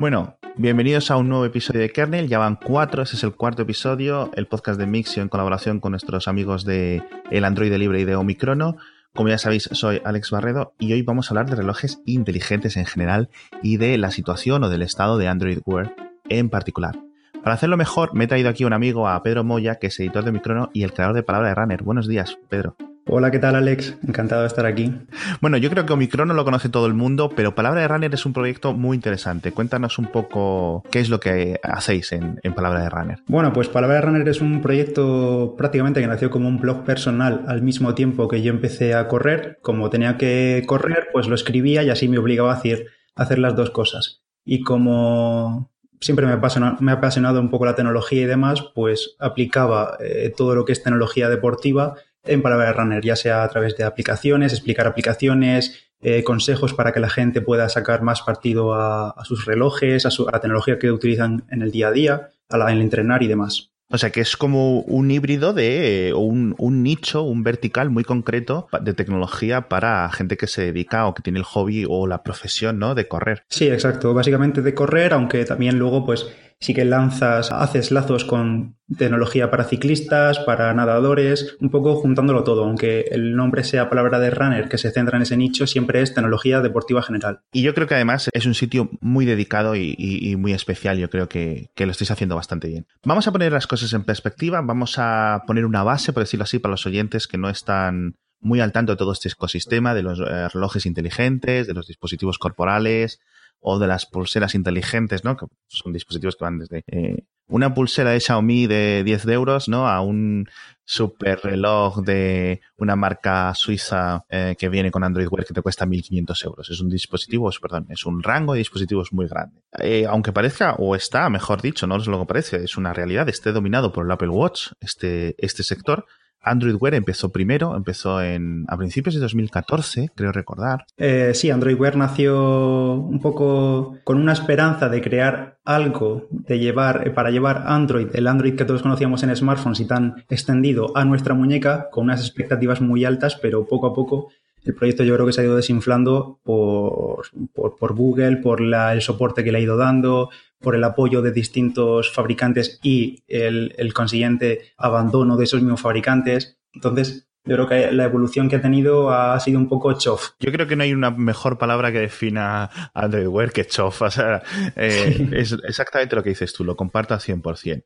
Bueno, bienvenidos a un nuevo episodio de Kernel. Ya van cuatro, ese es el cuarto episodio, el podcast de Mixio en colaboración con nuestros amigos de el Android Libre y de Omicrono. Como ya sabéis, soy Alex Barredo y hoy vamos a hablar de relojes inteligentes en general y de la situación o del estado de Android Wear en particular. Para hacerlo mejor, me he traído aquí un amigo, a Pedro Moya, que es editor de Microno y el creador de Palabra de Runner. Buenos días, Pedro. Hola, ¿qué tal Alex? Encantado de estar aquí. Bueno, yo creo que Omicron no lo conoce todo el mundo, pero Palabra de Runner es un proyecto muy interesante. Cuéntanos un poco qué es lo que hacéis en, Palabra de Runner. Bueno, pues Palabra de Runner es un proyecto prácticamente que nació como un blog personal al mismo tiempo que yo empecé a correr. Como tenía que correr, pues lo escribía y así me obligaba a hacer, hacer las dos cosas. Y como siempre me ha, apasionado, me ha apasionado un poco la tecnología y demás, pues aplicaba eh, todo lo que es tecnología deportiva en Palabra Runner, ya sea a través de aplicaciones, explicar aplicaciones, eh, consejos para que la gente pueda sacar más partido a, sus relojes, a, la tecnología que utilizan en el día a día, a en entrenar y demás. O sea que es como un híbrido de un, un, nicho, un vertical muy concreto de tecnología para gente que se dedica o que tiene el hobby o la profesión, ¿no? De correr. Sí, exacto. Básicamente de correr, aunque también luego, pues, sí que lanzas, haces lazos con tecnología para ciclistas, para nadadores, un poco juntándolo todo, aunque el nombre sea palabra de runner que se centra en ese nicho, siempre es tecnología deportiva general. Y yo creo que además es un sitio muy dedicado y, muy especial, yo creo que, lo estáis haciendo bastante bien. Vamos a poner las cosas en perspectiva, vamos a poner una base, por decirlo así, para los oyentes que no están muy al tanto de todo este ecosistema, de los eh, relojes inteligentes, de los dispositivos corporales, o de las pulseras inteligentes, ¿no? Que son dispositivos que van desde eh, una pulsera de Xiaomi de 10 euros, ¿no? A un super reloj de una marca suiza eh, que viene con Android Wear que te cuesta 1.500 euros. Es un dispositivo, perdón, es un rango de dispositivos muy grande. Eh, aunque parezca, o está, mejor dicho, no es lo que parece, es una realidad, esté dominado por el Apple Watch, este, este sector, Android Wear empezó primero, empezó en, a principios de 2014, creo recordar. Eh, sí, Android Wear nació un poco con una esperanza de crear algo de llevar, eh, para llevar Android, el Android que todos conocíamos en smartphones y tan extendido a nuestra muñeca, con unas expectativas muy altas, pero poco a poco el proyecto yo creo que se ha ido desinflando por, por, Google, por el soporte que le ha ido dando, por el apoyo de distintos fabricantes y el, el consiguiente abandono de esos mismos fabricantes. Entonces, yo creo que la evolución que ha tenido ha sido un poco chof. Yo creo que no hay una mejor palabra que defina Android Wear que chof. O sea, eh, es exactamente lo que dices tú, lo comparto al 100%.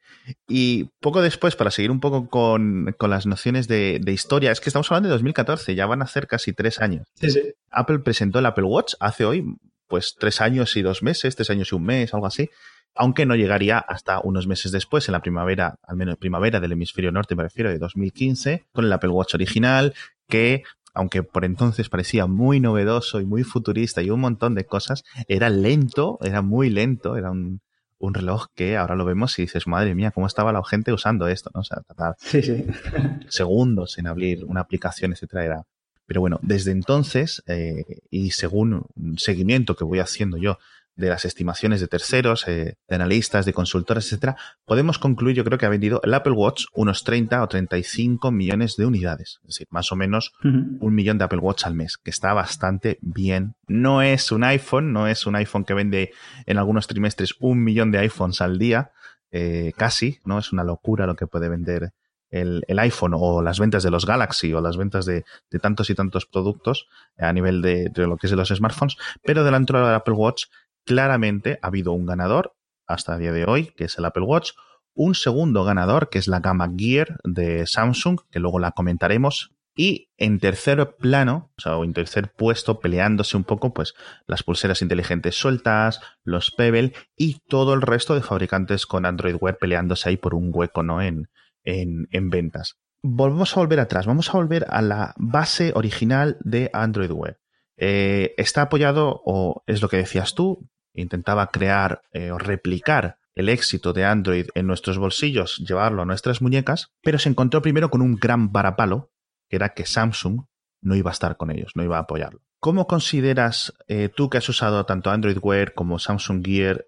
Y poco después, para seguir un poco con, las nociones de, de, historia, es que estamos hablando de 2014, ya van a ser casi tres años. Sí, sí. Apple presentó el Apple Watch hace hoy, pues tres años y dos meses, tres años y un mes, algo así aunque no llegaría hasta unos meses después, en la primavera, al menos primavera del hemisferio norte, me refiero, de 2015, con el Apple Watch original, que aunque por entonces parecía muy novedoso y muy futurista y un montón de cosas, era lento, era muy lento, era un, reloj que ahora lo vemos y dices, madre mía, cómo estaba la gente usando esto, ¿no? O sea, tratar segundos en abrir una aplicación, etcétera, era. Pero bueno, desde entonces, eh, y según un seguimiento que voy haciendo yo de las estimaciones de terceros, eh, de analistas, de consultores, etcétera, podemos concluir, yo creo que ha vendido el Apple Watch unos 30 o 35 millones de unidades. Es decir, más o menos un millón de Apple Watch al mes, que está bastante bien. No es un iPhone, no es un iPhone que vende en algunos trimestres un millón de iPhones al día, eh, casi, ¿no? Es una locura lo que puede vender el, iPhone o las ventas de los Galaxy o las ventas de, tantos y tantos productos a nivel de, de, lo que es de los smartphones, pero delante del Apple Watch claramente ha habido un ganador hasta el día de hoy, que es el Apple Watch, un segundo ganador, que es la gama Gear de Samsung, que luego la comentaremos, y en tercer plano, o sea, en tercer puesto, peleándose un poco, pues las pulseras inteligentes sueltas, los Pebble y todo el resto de fabricantes con Android Wear peleándose ahí por un hueco, ¿no? En, en, en ventas. Volvemos a volver atrás, vamos a volver a la base original de Android Wear. Eh, está apoyado, o es lo que decías tú, intentaba crear eh, o replicar el éxito de Android en nuestros bolsillos, llevarlo a nuestras muñecas, pero se encontró primero con un gran varapalo, que era que Samsung no iba a estar con ellos, no iba a apoyarlo. ¿Cómo consideras, eh, tú que has usado tanto Android Wear como Samsung Gear,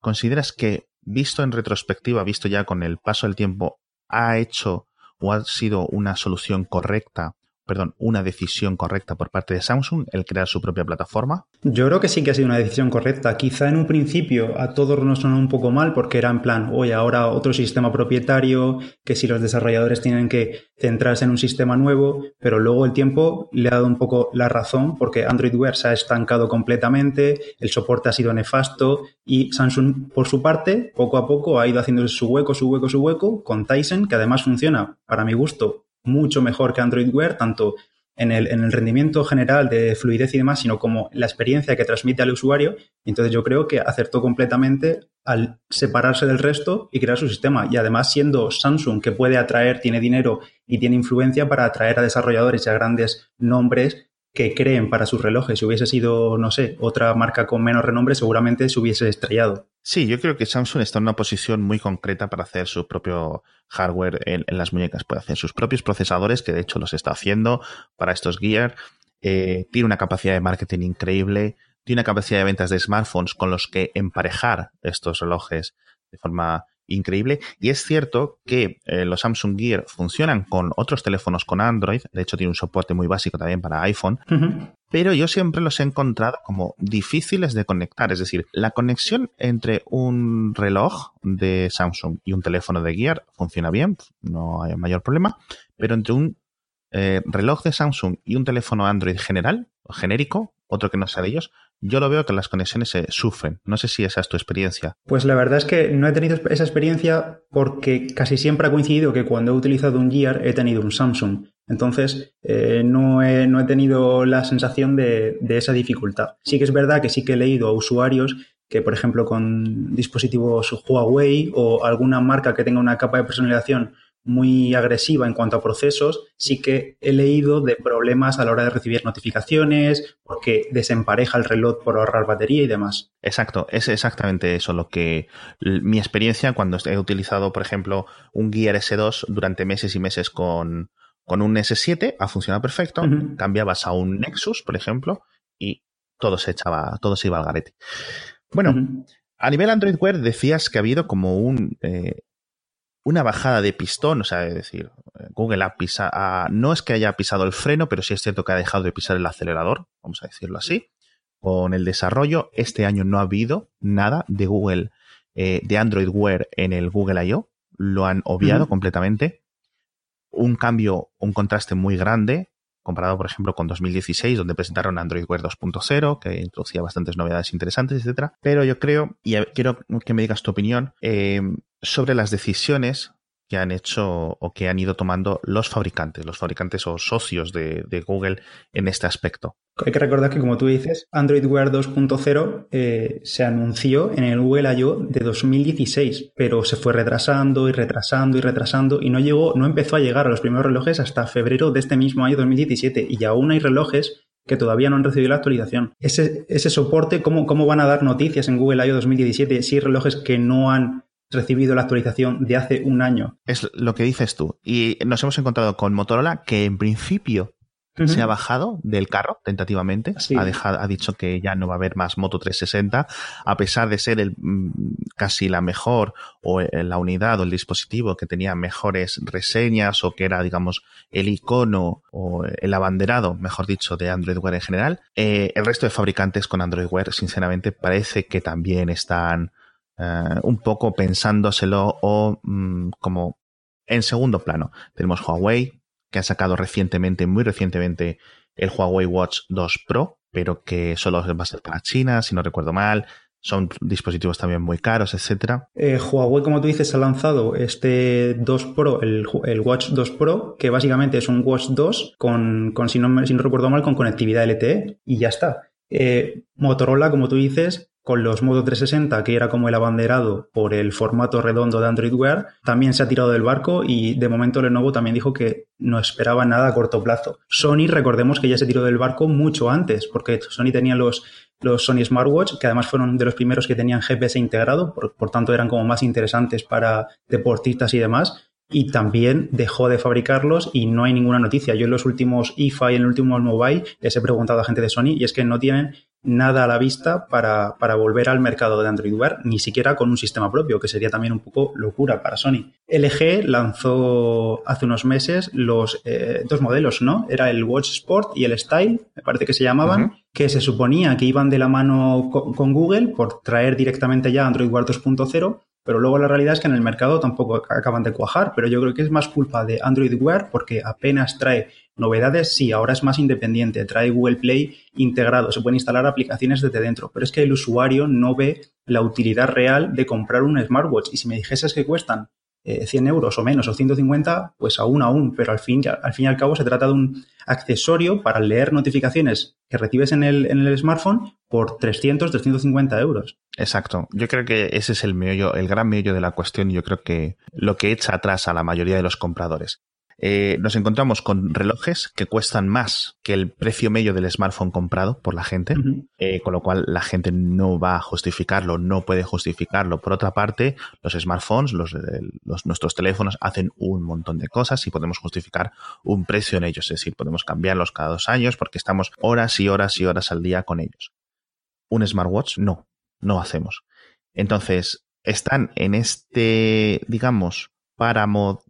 consideras que, visto en retrospectiva, visto ya con el paso del tiempo, ha hecho o ha sido una solución correcta perdón, una decisión correcta por parte de Samsung el crear su propia plataforma? Yo creo que sí que ha sido una decisión correcta. Quizá en un principio a todos nos sonó un poco mal porque era en plan, oye, ahora otro sistema propietario, que si los desarrolladores tienen que centrarse en un sistema nuevo, pero luego el tiempo le ha dado un poco la razón porque Android Wear se ha estancado completamente, el soporte ha sido nefasto y Samsung, por su parte, poco a poco ha ido haciendo su hueco, su hueco, su hueco con Tyson, que además funciona, para mi gusto, mucho mejor que Android Wear, tanto en el, en el, rendimiento general de fluidez y demás, sino como la experiencia que transmite al usuario. Entonces yo creo que acertó completamente al separarse del resto y crear su sistema. Y además siendo Samsung que puede atraer, tiene dinero y tiene influencia para atraer a desarrolladores y a grandes nombres que creen para sus relojes. Si hubiese sido, no sé, otra marca con menos renombre, seguramente se hubiese estrellado. Sí, yo creo que Samsung está en una posición muy concreta para hacer su propio hardware en, las muñecas. Puede hacer sus propios procesadores, que de hecho los está haciendo para estos Gear. Eh, tiene una capacidad de marketing increíble. Tiene una capacidad de ventas de smartphones con los que emparejar estos relojes de forma increíble. Y es cierto que eh, los Samsung Gear funcionan con otros teléfonos con Android, de hecho tiene un soporte muy básico también para iPhone, pero yo siempre los he encontrado como difíciles de conectar. Es decir, la conexión entre un reloj de Samsung y un teléfono de Gear funciona bien, no hay mayor problema, pero entre un eh, reloj de Samsung y un teléfono Android general, genérico, otro que no sea de ellos, yo lo veo que las conexiones se sufren. No sé si esa es tu experiencia. Pues la verdad es que no he tenido esa experiencia porque casi siempre ha coincidido que cuando he utilizado un Gear he tenido un Samsung. Entonces, eh, no, he, no, he, tenido la sensación de, de, esa dificultad. Sí que es verdad que sí que he leído a usuarios que, por ejemplo, con dispositivos Huawei o alguna marca que tenga una capa de personalización muy agresiva en cuanto a procesos, sí que he leído de problemas a la hora de recibir notificaciones, porque desempareja el reloj por ahorrar batería y demás. Exacto, es exactamente eso lo que mi experiencia cuando he utilizado, por ejemplo, un Gear S2 durante meses y meses con, con un S7, ha funcionado perfecto, cambiabas a un Nexus, por ejemplo, y todo se echaba, todo se iba al garete. Bueno, a nivel Android Wear decías que ha habido como un eh, una bajada de pistón, o sea, es decir, Google ha pisado, no es que haya pisado el freno, pero sí es cierto que ha dejado de pisar el acelerador, vamos a decirlo así. Con el desarrollo, este año no ha habido nada de Google, eh, de Android Wear en el Google I.O., lo han obviado completamente. Un cambio, un contraste muy grande, comparado, por ejemplo, con 2016, donde presentaron Android Wear 2.0, que introducía bastantes novedades interesantes, etcétera. Pero yo creo, y quiero que me digas tu opinión, eh, sobre las decisiones que han hecho o que han ido tomando los fabricantes, los fabricantes o socios de, Google en este aspecto. Hay que recordar que, como tú dices, Android Wear 2.0 eh, se anunció en el Google I.O. de 2016, pero se fue retrasando y retrasando y retrasando y no llegó, no empezó a llegar a los primeros relojes hasta febrero de este mismo año 2017 y aún hay relojes que todavía no han recibido la actualización. Ese, soporte, ¿cómo, ¿cómo van a dar noticias en Google I.O. 2017 si hay relojes que no han recibido la actualización de hace un año. Es lo que dices tú. Y nos hemos encontrado con Motorola que en principio se ha bajado del carro tentativamente. Ha, dejado, ha dicho que ya no va a haber más Moto 360, a pesar de ser el, mm, casi la mejor o la unidad o el dispositivo que tenía mejores reseñas o que era, digamos, el icono o el abanderado, mejor dicho, de Android Wear en general. Eh, el resto de fabricantes con Android Wear, sinceramente, parece que también están eh, un poco pensándoselo o mm, como en segundo plano. Tenemos Huawei, que ha sacado recientemente, muy recientemente, el Huawei Watch 2 Pro, pero que solo va a ser para China, si no recuerdo mal. Son dispositivos también muy caros, etcétera. Eh, Huawei, como tú dices, ha lanzado este 2 Pro, el, Watch 2 Pro, que básicamente es un Watch 2 con, con si, no, si no recuerdo mal, con conectividad LTE y ya está. Eh, Motorola, como tú dices, con los Modo 360, que era como el abanderado por el formato redondo de Android Wear, también se ha tirado del barco y de momento Lenovo también dijo que no esperaba nada a corto plazo. Sony, recordemos que ya se tiró del barco mucho antes, porque Sony tenía los, los Sony Smartwatch, que además fueron de los primeros que tenían GPS integrado, por, por tanto eran como más interesantes para deportistas y demás y también dejó de fabricarlos y no hay ninguna noticia. Yo en los últimos IFA y en el último Mobile les he preguntado a gente de Sony y es que no tienen nada a la vista para, para, volver al mercado de Android Wear, ni siquiera con un sistema propio, que sería también un poco locura para Sony. LG lanzó hace unos meses los eh, dos modelos, ¿no? Era el Watch Sport y el Style, me parece que se llamaban, que se suponía que iban de la mano con, con Google por traer directamente ya Android Wear 2.0 pero luego la realidad es que en el mercado tampoco acaban de cuajar, pero yo creo que es más culpa de Android Wear porque apenas trae novedades, sí, ahora es más independiente, trae Google Play integrado, se pueden instalar aplicaciones desde dentro, pero es que el usuario no ve la utilidad real de comprar un smartwatch y si me dijeses que cuestan 100 eh, euros o menos o 150, pues aún aún, pero al fin, al fin y al cabo se trata de un accesorio para leer notificaciones que recibes en el, en el smartphone por 300, 350 euros. Exacto. Yo creo que ese es el meollo, el gran meollo de la cuestión y yo creo que lo que echa atrás a la mayoría de los compradores. Eh, nos encontramos con relojes que cuestan más que el precio medio del smartphone comprado por la gente, eh, con lo cual la gente no va a justificarlo, no puede justificarlo. Por otra parte, los smartphones, los, los, nuestros teléfonos hacen un montón de cosas y podemos justificar un precio en ellos, es decir, podemos cambiarlos cada dos años porque estamos horas y horas y horas al día con ellos. Un smartwatch no, no hacemos. Entonces, están en este, digamos, páramo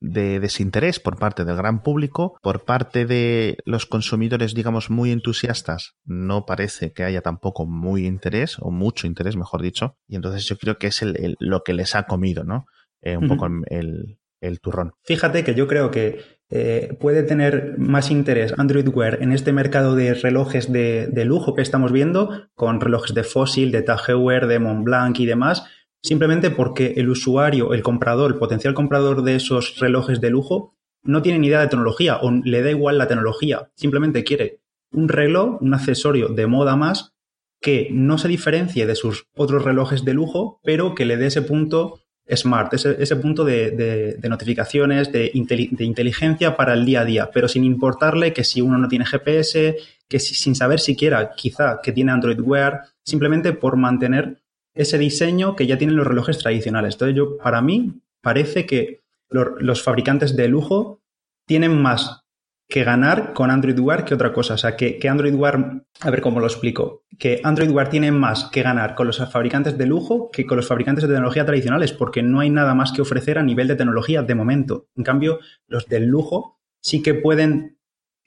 de desinterés por parte del gran público, por parte de los consumidores, digamos, muy entusiastas, no parece que haya tampoco muy interés, o mucho interés, mejor dicho, y entonces yo creo que es el, lo que les ha comido, ¿no? Eh, un poco el, el, turrón. Fíjate que yo creo que eh, puede tener más interés Android Wear en este mercado de relojes de, de, lujo que estamos viendo, con relojes de Fossil, de Tag Heuer, de Montblanc y demás, simplemente porque el usuario, el comprador, el potencial comprador de esos relojes de lujo, no tiene ni idea de tecnología o le da igual la tecnología, simplemente quiere un reloj, un accesorio de moda más que no se diferencie de sus otros relojes de lujo, pero que le dé ese punto smart, ese, punto de, notificaciones, de, de, inteligencia para el día a día, pero sin importarle que si uno no tiene GPS, que sin saber siquiera quizá que tiene Android Wear, simplemente por mantener ese diseño que ya tienen los relojes tradicionales. Entonces, yo, para mí, parece que los, fabricantes de lujo tienen más que ganar con Android Wear que otra cosa. O sea, que, Android Wear, a ver cómo lo explico, que Android Wear tiene más que ganar con los fabricantes de lujo que con los fabricantes de tecnología tradicionales, porque no hay nada más que ofrecer a nivel de tecnología de momento. En cambio, los del lujo sí que pueden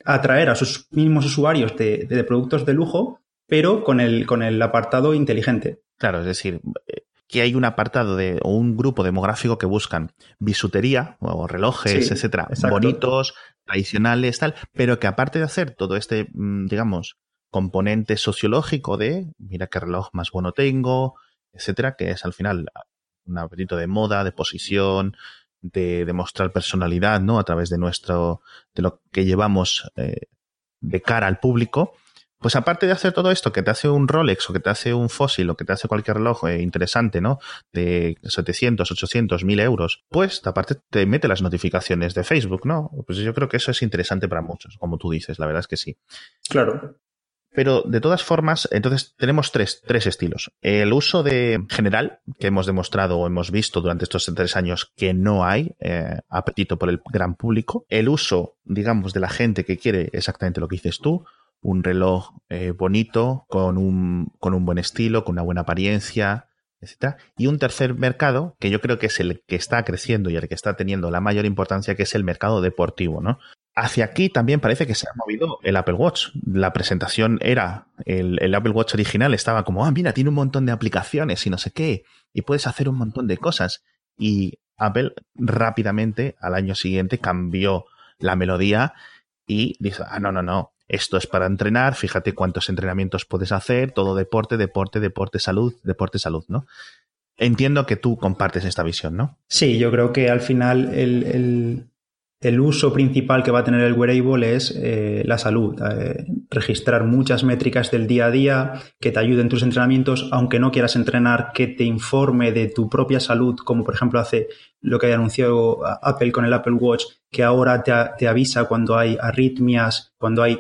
atraer a sus mismos usuarios de, de productos de lujo, pero con el, con el apartado inteligente. Claro, es decir, eh, que hay un apartado de, o un grupo demográfico que buscan bisutería o relojes, etcétera, bonitos, tradicionales, tal, pero que aparte de hacer todo este, mm, digamos, componente sociológico de mira qué reloj más bueno tengo, etcétera, que es al final un apetito de moda, de posición, de demostrar personalidad, ¿no? A través de nuestro, de lo que llevamos eh, de cara al público, pues aparte de hacer todo esto, que te hace un Rolex o que te hace un Fossil o que te hace cualquier reloj eh, interesante, ¿no? De 700, 800, 1000 euros, pues aparte te mete las notificaciones de Facebook, ¿no? Pues yo creo que eso es interesante para muchos, como tú dices, la verdad es que sí. Claro. Pero de todas formas, entonces tenemos tres, tres estilos. El uso de general, que hemos demostrado o hemos visto durante estos tres años que no hay eh, apetito por el gran público. El uso, digamos, de la gente que quiere exactamente lo que dices tú un reloj eh, bonito, con un, con un buen estilo, con una buena apariencia, etc. Y un tercer mercado, que yo creo que es el que está creciendo y el que está teniendo la mayor importancia, que es el mercado deportivo, ¿no? Hacia aquí también parece que se ha movido el Apple Watch. La presentación era, el, el, Apple Watch original estaba como, ah, mira, tiene un montón de aplicaciones y no sé qué, y puedes hacer un montón de cosas. Y Apple rápidamente, al año siguiente, cambió la melodía y dice, ah, no, no, no, esto es para entrenar, fíjate cuántos entrenamientos puedes hacer, todo deporte, deporte, deporte, salud, deporte, salud, ¿no? Entiendo que tú compartes esta visión, ¿no? Sí, yo creo que al final el, uso principal que va a tener el wearable es eh, la salud. Eh, registrar muchas métricas del día a día que te ayuden en tus entrenamientos, aunque no quieras entrenar, que te informe de tu propia salud, como por ejemplo hace lo que ha anunciado Apple con el Apple Watch, que ahora te avisa cuando hay arritmias, cuando hay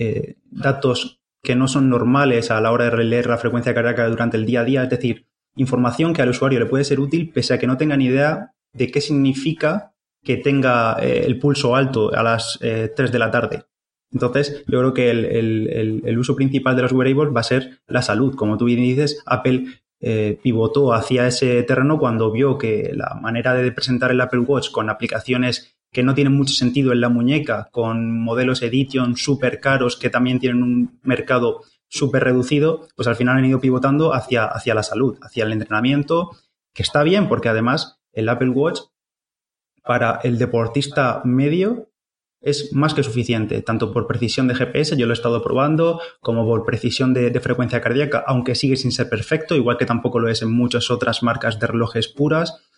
eh, datos que no son normales a la hora de leer la frecuencia cardíaca durante el día a día, es decir, información que al usuario le puede ser útil pese a que no tenga ni idea de qué significa que tenga eh, el pulso alto a las 3 eh, de la tarde. Entonces, yo creo que el, uso principal de los wearables va a ser la salud. Como tú bien dices, Apple eh, pivotó hacia ese terreno cuando vio que la manera de presentar el Apple Watch con aplicaciones que no tienen mucho sentido en la muñeca, con modelos Edition súper caros que también tienen un mercado súper reducido, pues al final han ido pivotando hacia, hacia la salud, hacia el entrenamiento, que está bien porque además el Apple Watch para el deportista medio es más que suficiente, tanto por precisión de GPS, yo lo he estado probando, como por precisión de, frecuencia cardíaca, aunque sigue sin ser perfecto, igual que tampoco lo es en muchas otras marcas de relojes puras,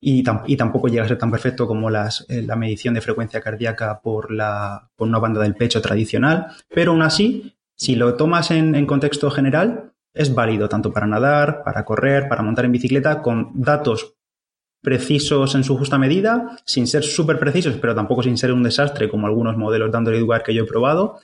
y, tampoco llega a ser tan perfecto como las, eh, la medición de frecuencia cardíaca por, la, por una banda del pecho tradicional, pero aún así, si lo tomas en, contexto general, es válido tanto para nadar, para correr, para montar en bicicleta, con datos precisos en su justa medida, sin ser súper precisos, pero tampoco sin ser un desastre como algunos modelos de Android Wear que yo he probado.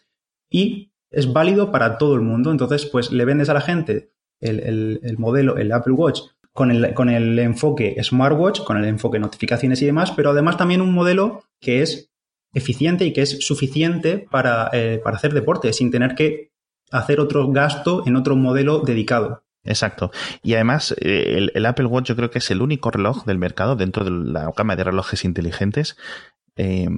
Y es válido para todo el mundo. Entonces, pues le vendes a la gente el, modelo, el Apple Watch, con el, con el enfoque smartwatch, con el enfoque notificaciones y demás, pero además también un modelo que es eficiente y que es suficiente para, eh, para hacer deporte, sin tener que hacer otro gasto en otro modelo dedicado. Exacto. Y además, eh, el, Apple Watch yo creo que es el único reloj del mercado dentro de la gama de relojes inteligentes eh,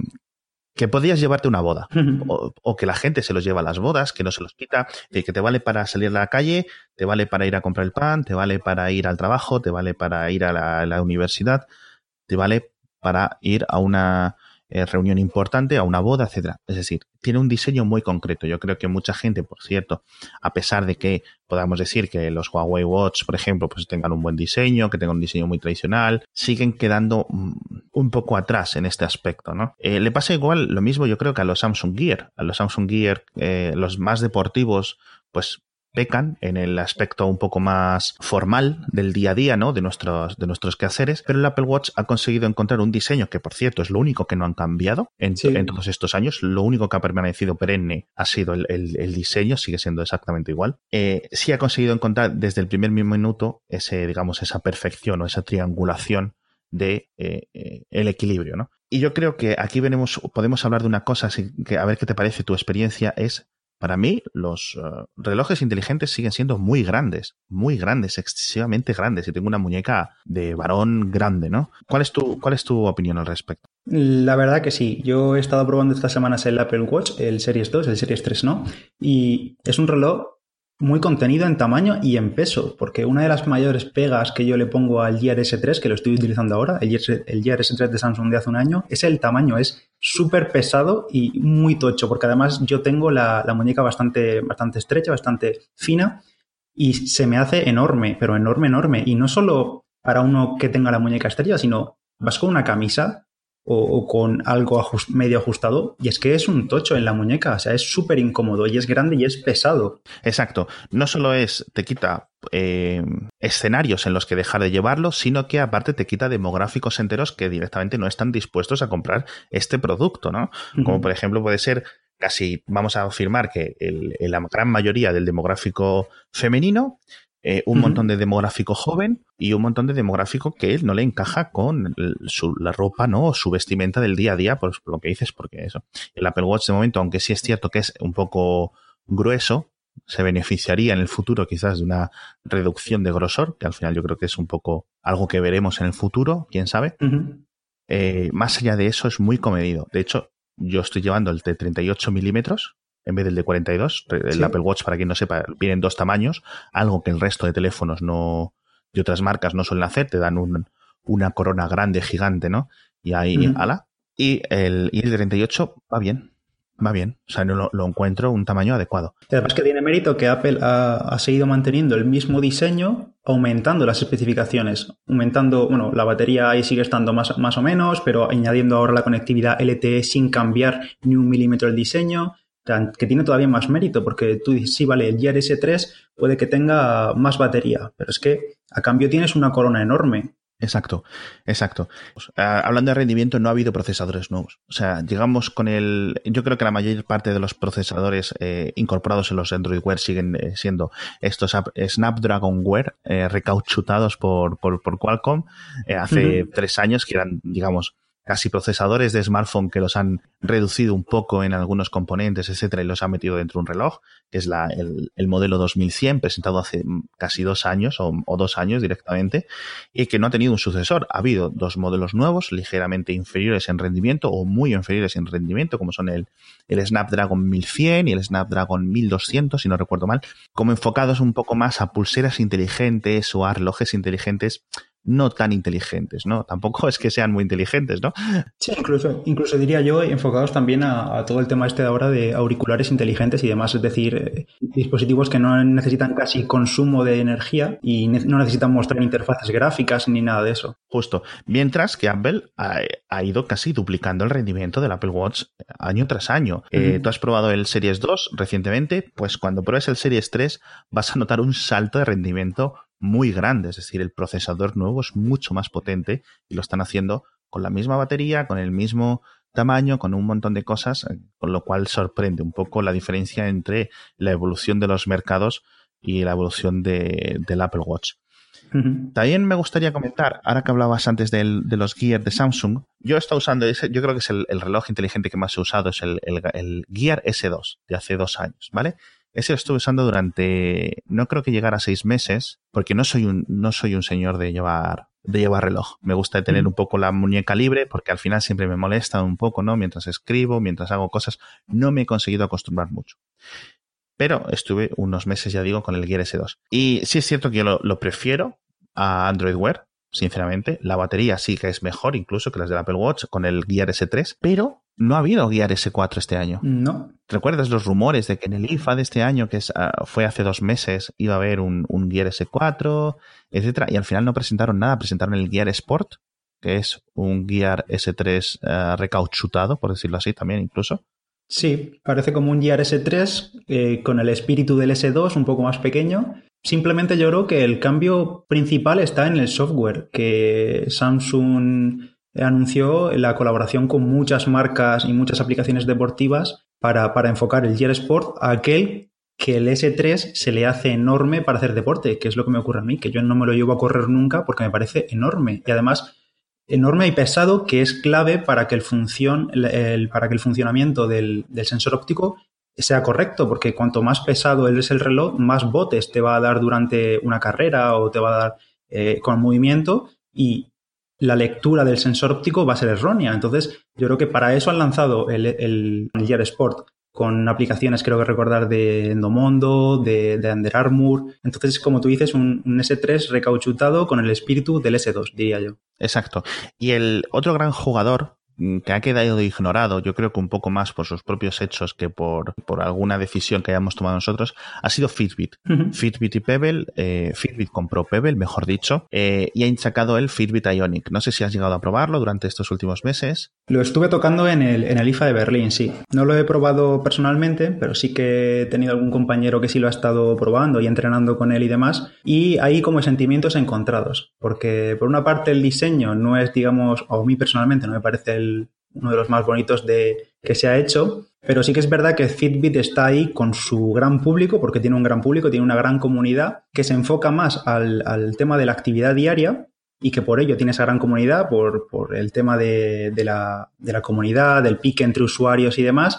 que podías llevarte una boda. O, que la gente se los lleva a las bodas, que no se los quita, que te vale para salir a la calle, te vale para ir a comprar el pan, te vale para ir al trabajo, te vale para ir a la universidad, te vale para ir a una eh, reunión importante, a una boda, etcétera. Es decir, tiene un diseño muy concreto. Yo creo que mucha gente, por cierto, a pesar de que podamos decir que los Huawei Watch, por ejemplo, pues tengan un buen diseño, que tengan un diseño muy tradicional, siguen quedando mm, un poco atrás en este aspecto, ¿no? Eh, le pasa igual lo mismo, yo creo que a los Samsung Gear. A los Samsung Gear, eh, los más deportivos, pues pecan en el aspecto un poco más formal del día a día, ¿no? De nuestros, de nuestros quehaceres, pero el Apple Watch ha conseguido encontrar un diseño que, por cierto, es lo único que no han cambiado en, todos estos años. Lo único que ha permanecido perenne ha sido el, diseño, sigue siendo exactamente igual. Eh, sí ha conseguido encontrar desde el primer minuto ese, digamos, esa perfección o esa triangulación de eh, eh, el equilibrio, ¿no? Y yo creo que aquí venimos, podemos hablar de una cosa, que a ver qué te parece tu experiencia, es para mí, los eh, relojes inteligentes siguen siendo muy grandes, muy grandes, excesivamente grandes. Y tengo una muñeca de varón grande, ¿no? ¿Cuál es tu, cuál es tu opinión al respecto? La verdad que sí. Yo he estado probando estas semanas el Apple Watch, el Series 2, el Series 3 no. Y es un reloj muy contenido en tamaño y en peso, porque una de las mayores pegas que yo le pongo al Gear S3, que lo estoy utilizando ahora, el Gear, S3 de Samsung de hace un año, es el tamaño, es súper pesado y muy tocho, porque además yo tengo la, muñeca bastante, bastante estrecha, bastante fina, y se me hace enorme, pero enorme, enorme, y no solo para uno que tenga la muñeca estrecha, sino vas con una camisa o, con algo medio ajustado. Y es que es un tocho en la muñeca, o sea, es súper incómodo y es grande y es pesado. Exacto. No solo es, te quita eh, escenarios en los que dejar de llevarlo, sino que aparte te quita demográficos enteros que directamente no están dispuestos a comprar este producto, ¿no? Como por ejemplo puede ser casi, vamos a afirmar que la gran mayoría del demográfico femenino eh, un montón de demográfico joven y un montón de demográfico que él no le encaja con la ropa, ¿no? su vestimenta del día a día, por, lo que dices, porque eso. El Apple Watch de momento, aunque sí es cierto que es un poco grueso, se beneficiaría en el futuro quizás de una reducción de grosor, que al final yo creo que es un poco algo que veremos en el futuro, quién sabe. Eh, más allá de eso, es muy comedido. De hecho, yo estoy llevando el de 38 milímetros, en vez del de 42. El Apple Watch, para quien no sepa, viene en dos tamaños, algo que el resto de teléfonos no, de otras marcas no suelen hacer, te dan una corona grande, gigante, ¿no? Y ahí, ala. Y el, y el de 38 va bien, va bien. O sea, no lo, encuentro un tamaño adecuado. Además que tiene mérito que Apple ha, seguido manteniendo el mismo diseño, aumentando las especificaciones, aumentando, bueno, la batería ahí sigue estando más, más o menos, pero añadiendo ahora la conectividad LTE sin cambiar ni un milímetro el diseño que tiene todavía más mérito, porque tú dices, sí, vale, el Gear S3 puede que tenga más batería, pero es que a cambio tienes una corona enorme. Exacto, exacto. Pues, ah, hablando de rendimiento, no ha habido procesadores nuevos. O sea, llegamos con el. Yo creo que la mayor parte de los procesadores eh, incorporados en los Android Wear siguen eh, siendo estos Snapdragon Wear eh, recauchutados por, por, Qualcomm hace tres años, que eran, digamos, casi procesadores de smartphone que los han reducido un poco en algunos componentes, etcétera, y los han metido dentro de un reloj, que es el, el, modelo 2100, presentado hace casi dos años o, o, dos años directamente, y que no ha tenido un sucesor. Ha habido dos modelos nuevos, ligeramente inferiores en rendimiento o muy inferiores en rendimiento, como son el, el Snapdragon 1100 y el Snapdragon 1200, si no recuerdo mal, como enfocados un poco más a pulseras inteligentes o a relojes inteligentes no tan inteligentes, ¿no? Tampoco es que sean muy inteligentes, ¿no? Sí, incluso, incluso diría yo, enfocados también a, a todo el tema este de ahora de auriculares inteligentes y demás, es decir, eh, dispositivos que no necesitan casi consumo de energía y ne no necesitan mostrar interfaces gráficas ni nada de eso. Justo. Mientras que Apple ha, ha ido casi duplicando el rendimiento del Apple Watch año tras año. Uh -huh. eh, Tú has probado el Series 2 recientemente, pues cuando pruebes el Series 3 vas a notar un salto de rendimiento muy grande, es decir, el procesador nuevo es mucho más potente y lo están haciendo con la misma batería, con el mismo tamaño, con un montón de cosas, eh, con lo cual sorprende un poco la diferencia entre la evolución de los mercados y la evolución de, del Apple Watch. Uh -huh. También me gustaría comentar, ahora que hablabas antes del, de los Gear de Samsung, yo he estado usando ese, yo creo que es el, el reloj inteligente que más he usado, es el, el, el Gear S2 de hace dos años, ¿vale? Ese lo estuve usando durante, no creo que llegara a seis meses, porque no soy un, no soy un señor de llevar, de llevar reloj. Me gusta tener un poco la muñeca libre, porque al final siempre me molesta un poco, ¿no? Mientras escribo, mientras hago cosas, no me he conseguido acostumbrar mucho. Pero estuve unos meses, ya digo, con el Gear S2. Y sí es cierto que yo lo, lo prefiero a Android Wear, sinceramente. La batería sí que es mejor incluso que las del Apple Watch con el Gear S3, pero no ha habido Gear S4 este año. No. ¿Recuerdas los rumores de que en el IFA de este año, que es, uh, fue hace dos meses, iba a haber un, un Gear S4, etcétera? Y al final no presentaron nada, presentaron el Gear Sport, que es un Gear S3 uh, recauchutado, por decirlo así también incluso. Sí, parece como un Gear S3 eh, con el espíritu del S2 un poco más pequeño. Simplemente yo creo que el cambio principal está en el software, que Samsung anunció la colaboración con muchas marcas y muchas aplicaciones deportivas para, para enfocar el Gear Sport a aquel que el S3 se le hace enorme para hacer deporte, que es lo que me ocurre a mí, que yo no me lo llevo a correr nunca porque me parece enorme. Y además enorme y pesado que es clave para que el, funcion, el, el para que el funcionamiento del, del, sensor óptico sea correcto, porque cuanto más pesado es el reloj, más botes te va a dar durante una carrera o te va a dar eh, con movimiento y la lectura del sensor óptico va a ser errónea. Entonces, yo creo que para eso han lanzado el, el, Gear Sport con aplicaciones, creo que recordar, de Endomondo, de, de Under Armour. Entonces, como tú dices, un, un, S3 recauchutado con el espíritu del S2, diría yo. Exacto. Y el otro gran jugador que ha quedado ignorado, yo creo que un poco más por sus propios hechos que por, por alguna decisión que hayamos tomado nosotros, ha sido Fitbit. Uh -huh. Fitbit y Pebble, eh, Fitbit compró Pebble, mejor dicho, eh, y ha sacado el Fitbit Ionic. No sé si has llegado a probarlo durante estos últimos meses. Lo estuve tocando en el, en el IFA de Berlín, sí. No lo he probado personalmente, pero sí que he tenido algún compañero que sí lo ha estado probando y entrenando con él y demás. Y hay como sentimientos encontrados, porque por una parte el diseño no es, digamos, o a mí personalmente no me parece el uno de los más bonitos de, que se ha hecho. Pero sí que es verdad que Fitbit está ahí con su gran público, porque tiene un gran público, tiene una gran comunidad que se enfoca más al, al tema de la actividad diaria y que por ello tiene esa gran comunidad, por, por el tema de, de, la, de la comunidad, del pique entre usuarios y demás.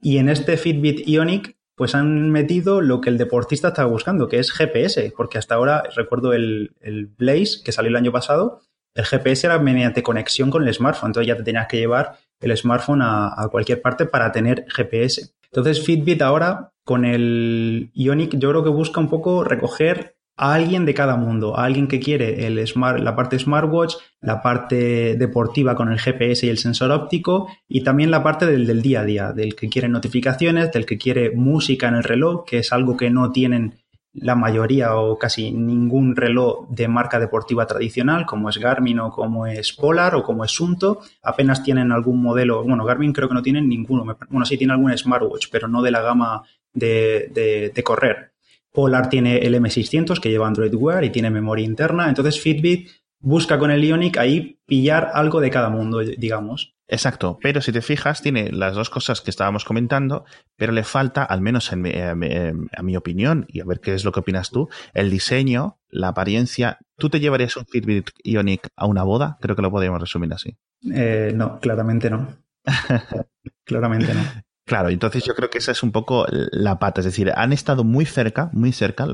Y en este Fitbit Ionic pues han metido lo que el deportista estaba buscando, que es GPS, porque hasta ahora recuerdo el, el Blaze, que salió el año pasado, el GPS era mediante conexión con el smartphone, entonces ya te tenías que llevar el smartphone a, cualquier parte para tener GPS. Entonces Fitbit ahora con el Ionic yo creo que busca un poco recoger a alguien de cada mundo, a alguien que quiere el smart, la parte smartwatch, la parte deportiva con el GPS y el sensor óptico y también la parte del día a día, del que quiere notificaciones, del que quiere música en el reloj, que es algo que no tienen la mayoría o casi ningún reloj de marca deportiva tradicional, como es Garmin o como es Polar o como es Sunto, apenas tienen algún modelo, bueno, Garmin creo que no tienen ninguno, bueno, sí tiene algún smartwatch, pero no de la gama de, de, de correr. Polar tiene el M600 que lleva Android Wear y tiene memoria interna, entonces Fitbit busca con el Ionic ahí pillar algo de cada mundo, digamos. Exacto, pero si te fijas, tiene las dos cosas que estábamos comentando, pero le falta, al menos en, en, en, a mi opinión, y a ver qué es lo que opinas tú, el diseño, la apariencia ¿Tú te llevarías un Fitbit Ionic a una boda? Creo que lo podríamos resumir así. Eh, no, claramente no. claramente no. Claro, entonces yo creo que esa es un poco la pata. Es decir, han estado muy cerca, muy cerca,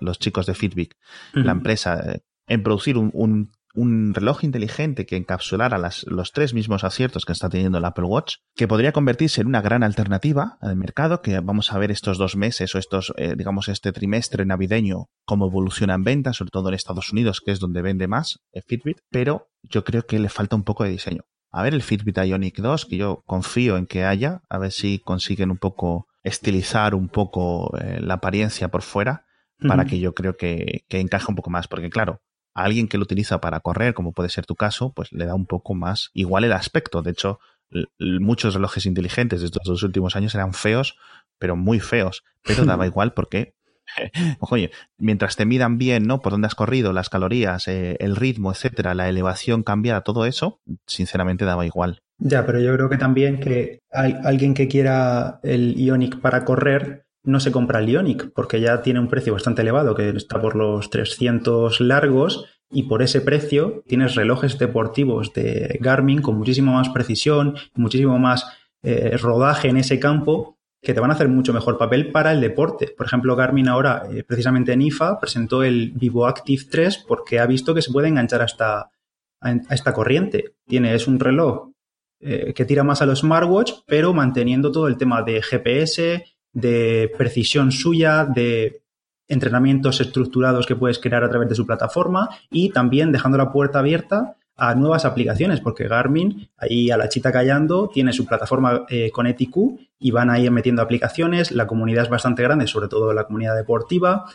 los chicos de Fitbit, la empresa, eh, en producir un, reloj inteligente que encapsulara los tres mismos aciertos que está teniendo el Apple Watch, que podría convertirse en una gran alternativa al mercado, que vamos a ver estos dos meses o estos, eh, digamos, este trimestre navideño, cómo evoluciona en venta, sobre todo en Estados Unidos, que es donde vende más eh, Fitbit, pero yo creo que le falta un poco de diseño. A ver el Fitbit Ionic 2, que yo confío en que haya, a ver si consiguen un poco estilizar un poco eh, la apariencia por fuera, para que yo creo que, que encaje un poco más, porque claro, a alguien que lo utiliza para correr, como puede ser tu caso, pues le da un poco más igual el aspecto. De hecho, muchos relojes inteligentes de estos dos últimos años eran feos, pero muy feos, pero daba igual porque Oye, mientras te midan bien, ¿no? Por dónde has corrido, las calorías, eh, el ritmo, etcétera, la elevación cambiada, todo eso, sinceramente daba igual. Ya, pero yo creo que también que hay alguien que quiera el Ionic para correr no se compra el Ionic porque ya tiene un precio bastante elevado que está por los 300 largos y por ese precio tienes relojes deportivos de Garmin con muchísimo más precisión, muchísimo más eh, rodaje en ese campo que te van a hacer mucho mejor papel para el deporte. Por ejemplo, Garmin ahora, eh, precisamente en IFA, presentó el Vivo Active 3 porque ha visto que se puede enganchar a esta, a esta corriente. Tiene, es un reloj eh, que tira más a los smartwatch, pero manteniendo todo el tema de GPS, de precisión suya, de entrenamientos estructurados que puedes crear a través de su plataforma y también dejando la puerta abierta a nuevas aplicaciones, porque Garmin, ahí a la chita callando, tiene su plataforma eh, con ETQ y van ahí metiendo aplicaciones. La comunidad es bastante grande, sobre todo la comunidad deportiva.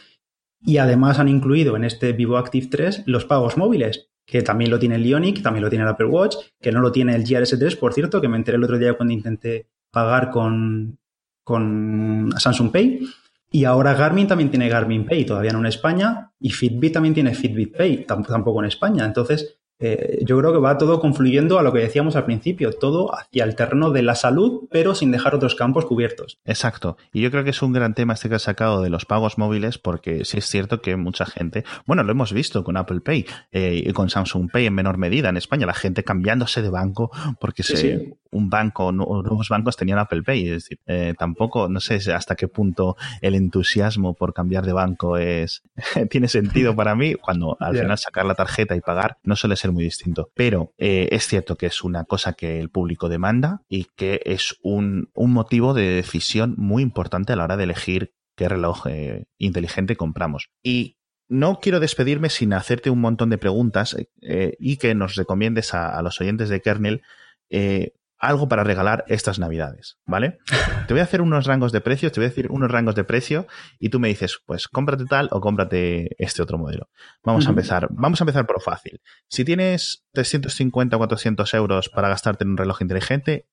Y además han incluido en este Vivo Active 3 los pagos móviles, que también lo tiene el Ionic, también lo tiene el Apple Watch, que no lo tiene el GRS3, por cierto, que me enteré el otro día cuando intenté pagar con, con Samsung Pay. Y ahora Garmin también tiene Garmin Pay, todavía no en España, y Fitbit también tiene Fitbit Pay, tampoco en España. Entonces, eh, yo creo que va todo confluyendo a lo que decíamos al principio, todo hacia el terreno de la salud, pero sin dejar otros campos cubiertos. Exacto. Y yo creo que es un gran tema este que has sacado de los pagos móviles, porque sí es cierto que mucha gente, bueno, lo hemos visto con Apple Pay eh, y con Samsung Pay en menor medida en España, la gente cambiándose de banco porque se, un banco nuevos bancos tenían Apple Pay. Es decir, eh, tampoco, no sé hasta qué punto el entusiasmo por cambiar de banco es tiene sentido para mí, cuando al final sacar la tarjeta y pagar no suele ser muy distinto. Pero eh, es cierto que es una cosa que el público demanda y que es un, motivo de decisión muy importante a la hora de elegir qué reloj eh, inteligente compramos. Y no quiero despedirme sin hacerte un montón de preguntas eh, y que nos recomiendes a, los oyentes de Kernel algo para regalar estas navidades, ¿vale? Te voy a hacer unos rangos de precios, te voy a decir unos rangos de precio y tú me dices, pues cómprate tal o cómprate este otro modelo. Vamos a empezar, vamos a empezar por fácil. Si tienes 350 o 400 euros para gastarte en un reloj inteligente,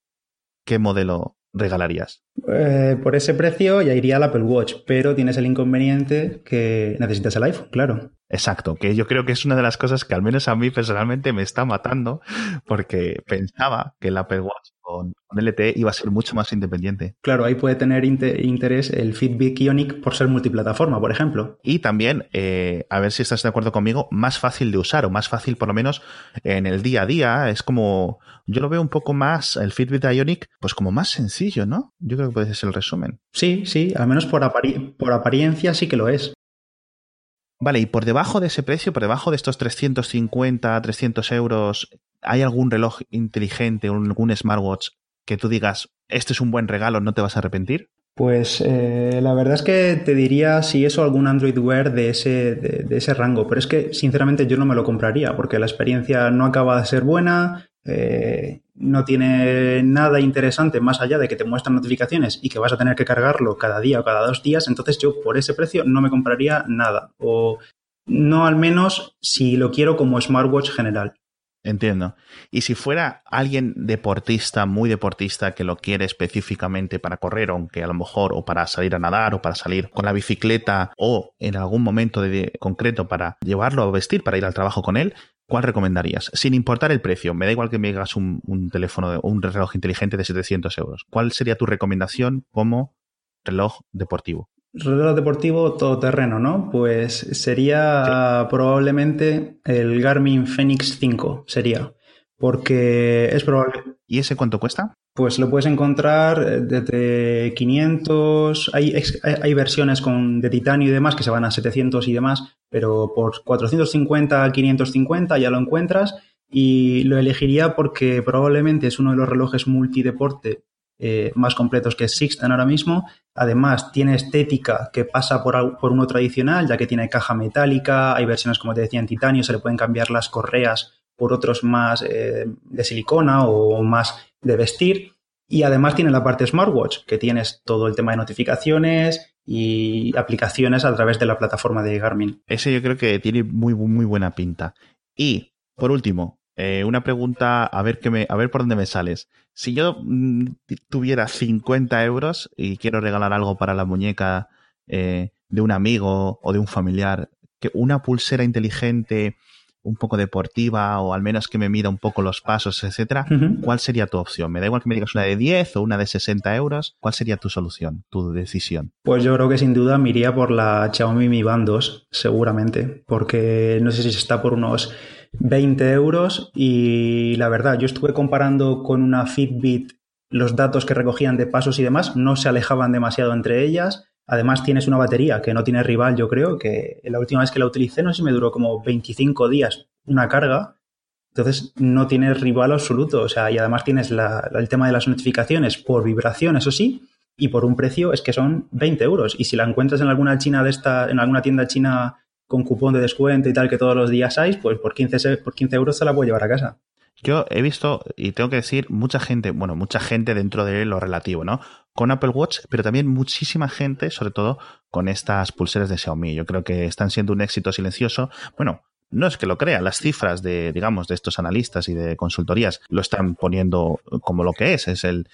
¿qué modelo regalarías? Eh, por ese precio ya iría al Apple Watch, pero tienes el inconveniente que necesitas el iPhone, claro. Exacto, que yo creo que es una de las cosas que al menos a mí personalmente me está matando, porque pensaba que el Apple Watch con, LTE iba a ser mucho más independiente. Claro, ahí puede tener interés el Fitbit Ionic por ser multiplataforma, por ejemplo. Y también, eh, a ver si estás de acuerdo conmigo, más fácil de usar o más fácil por lo menos en el día a día. Es como, yo lo veo un poco más, el Fitbit Ionic, pues como más sencillo, ¿no? Yo creo que puede ser el resumen. Sí, sí, al menos por, por apariencia sí que lo es. Vale, y por debajo de ese precio, por debajo de estos 350, 300 euros, ¿hay algún reloj inteligente algún smartwatch que tú digas, este es un buen regalo, no te vas a arrepentir? Pues eh, la verdad es que te diría si eso algún Android Wear de ese, de, ese rango, pero es que sinceramente yo no me lo compraría porque la experiencia no acaba de ser buena, eh, no tiene nada interesante más allá de que te muestran notificaciones y que vas a tener que cargarlo cada día o cada dos días, entonces yo por ese precio no me compraría nada. O no al menos si lo quiero como smartwatch general. Entiendo. Y si fuera alguien deportista, muy deportista, que lo quiere específicamente para correr, aunque a lo mejor, o para salir a nadar, o para salir con la bicicleta, o en algún momento de, concreto para llevarlo a vestir, para ir al trabajo con él, ¿cuál recomendarías? Sin importar el precio, me da igual que me digas un, un teléfono o un reloj inteligente de 700 euros. ¿Cuál sería tu recomendación como reloj deportivo? reloj deportivo todoterreno, ¿no? Pues sería probablemente el Garmin Fenix 5, sería. Porque es probable. ¿Y ese cuánto cuesta? Pues lo puedes encontrar eh, desde 500, hay, hay versiones con, de titanio y demás que se van a 700 y demás, pero por 450, 550 ya lo encuentras y lo elegiría porque probablemente es uno de los relojes multideporte eh, más completos que existen ahora mismo. Además, tiene estética que pasa por, por, uno tradicional, ya que tiene caja metálica, hay versiones, como te decía, en titanio, se le pueden cambiar las correas por otros más eh, de silicona o más de vestir. Y además tiene la parte smartwatch, que tienes todo el tema de notificaciones y aplicaciones a través de la plataforma de Garmin. Ese yo creo que tiene muy, muy buena pinta. Y, por último, eh, una pregunta, a ver, me, a ver por dónde me sales. Si yo mm, tuviera 50 euros y quiero regalar algo para la muñeca eh, de un amigo o de un familiar, que una pulsera inteligente un poco deportiva o al menos que me mida un poco los pasos, etcétera, ¿cuál sería tu opción? Me da igual que me digas una de 10 o una de 60 euros. ¿Cuál sería tu solución, tu decisión? Pues yo creo que sin duda me iría por la Xiaomi Mi Band 2, seguramente, porque no sé si está por unos 20 euros y la verdad, yo estuve comparando con una Fitbit los datos que recogían de pasos y demás, no se alejaban demasiado entre ellas. Además tienes una batería que no tiene rival, yo creo, que la última vez que la utilicé no sé si me duró como 25 días una carga. Entonces no tiene rival absoluto. O sea, y además tienes el tema de las notificaciones por vibración, eso sí, y por un precio es que son 20 euros. Y si la encuentras en alguna china de esta, en alguna tienda china con cupón de descuento y tal que todos los días hay, pues por 15, por 15 euros se la puedo llevar a casa. Yo he visto, y tengo que decir, mucha gente, bueno, mucha gente dentro de lo relativo, ¿no? Con Apple Watch, pero también muchísima gente, sobre todo con estas pulseras de Xiaomi. Yo creo que están siendo un éxito silencioso. Bueno, no es que lo crean, las cifras de, digamos, de estos analistas y de consultorías lo están poniendo como lo que es. Es el,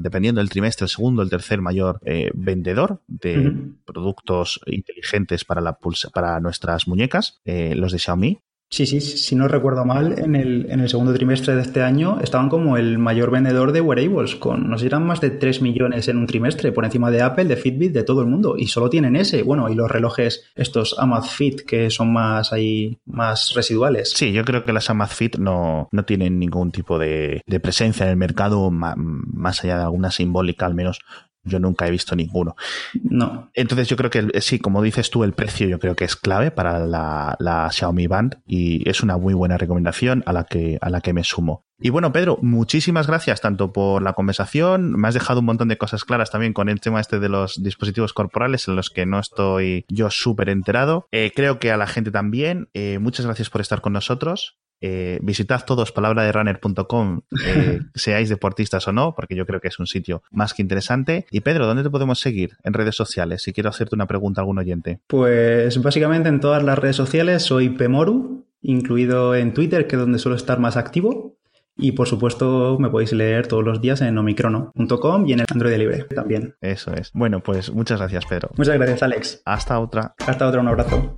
dependiendo del trimestre, el segundo, el tercer mayor eh, vendedor de productos inteligentes para la para nuestras muñecas, eh, los de Xiaomi. Sí, sí, si no recuerdo mal, en el, en el segundo trimestre de este año estaban como el mayor vendedor de wearables, con, no sé, eran más de 3 millones en un trimestre, por encima de Apple, de Fitbit, de todo el mundo, y solo tienen ese, bueno, y los relojes, estos Amazfit, que son más ahí, más residuales. Sí, yo creo que las Amazfit no, no tienen ningún tipo de, de presencia en el mercado, más allá de alguna simbólica, al menos yo nunca he visto ninguno. No. Entonces yo creo que sí, como dices tú, el precio yo creo que es clave para la, la, Xiaomi Band y es una muy buena recomendación a la que, a la que me sumo. Y bueno, Pedro, muchísimas gracias tanto por la conversación. Me has dejado un montón de cosas claras también con el tema este de los dispositivos corporales en los que no estoy yo súper enterado. Eh, creo que a la gente también. Eh, muchas gracias por estar con nosotros. Eh, visitad todos palabraderunner.com, eh, seáis deportistas o no, porque yo creo que es un sitio más que interesante. Y Pedro, ¿dónde te podemos seguir en redes sociales? Si quiero hacerte una pregunta a algún oyente. Pues básicamente en todas las redes sociales soy Pemoru, incluido en Twitter, que es donde suelo estar más activo. Y por supuesto me podéis leer todos los días en omicrono.com y en el Android Libre también. Eso es. Bueno, pues muchas gracias, Pedro. Muchas gracias, Alex. Hasta otra. Hasta otra, un abrazo.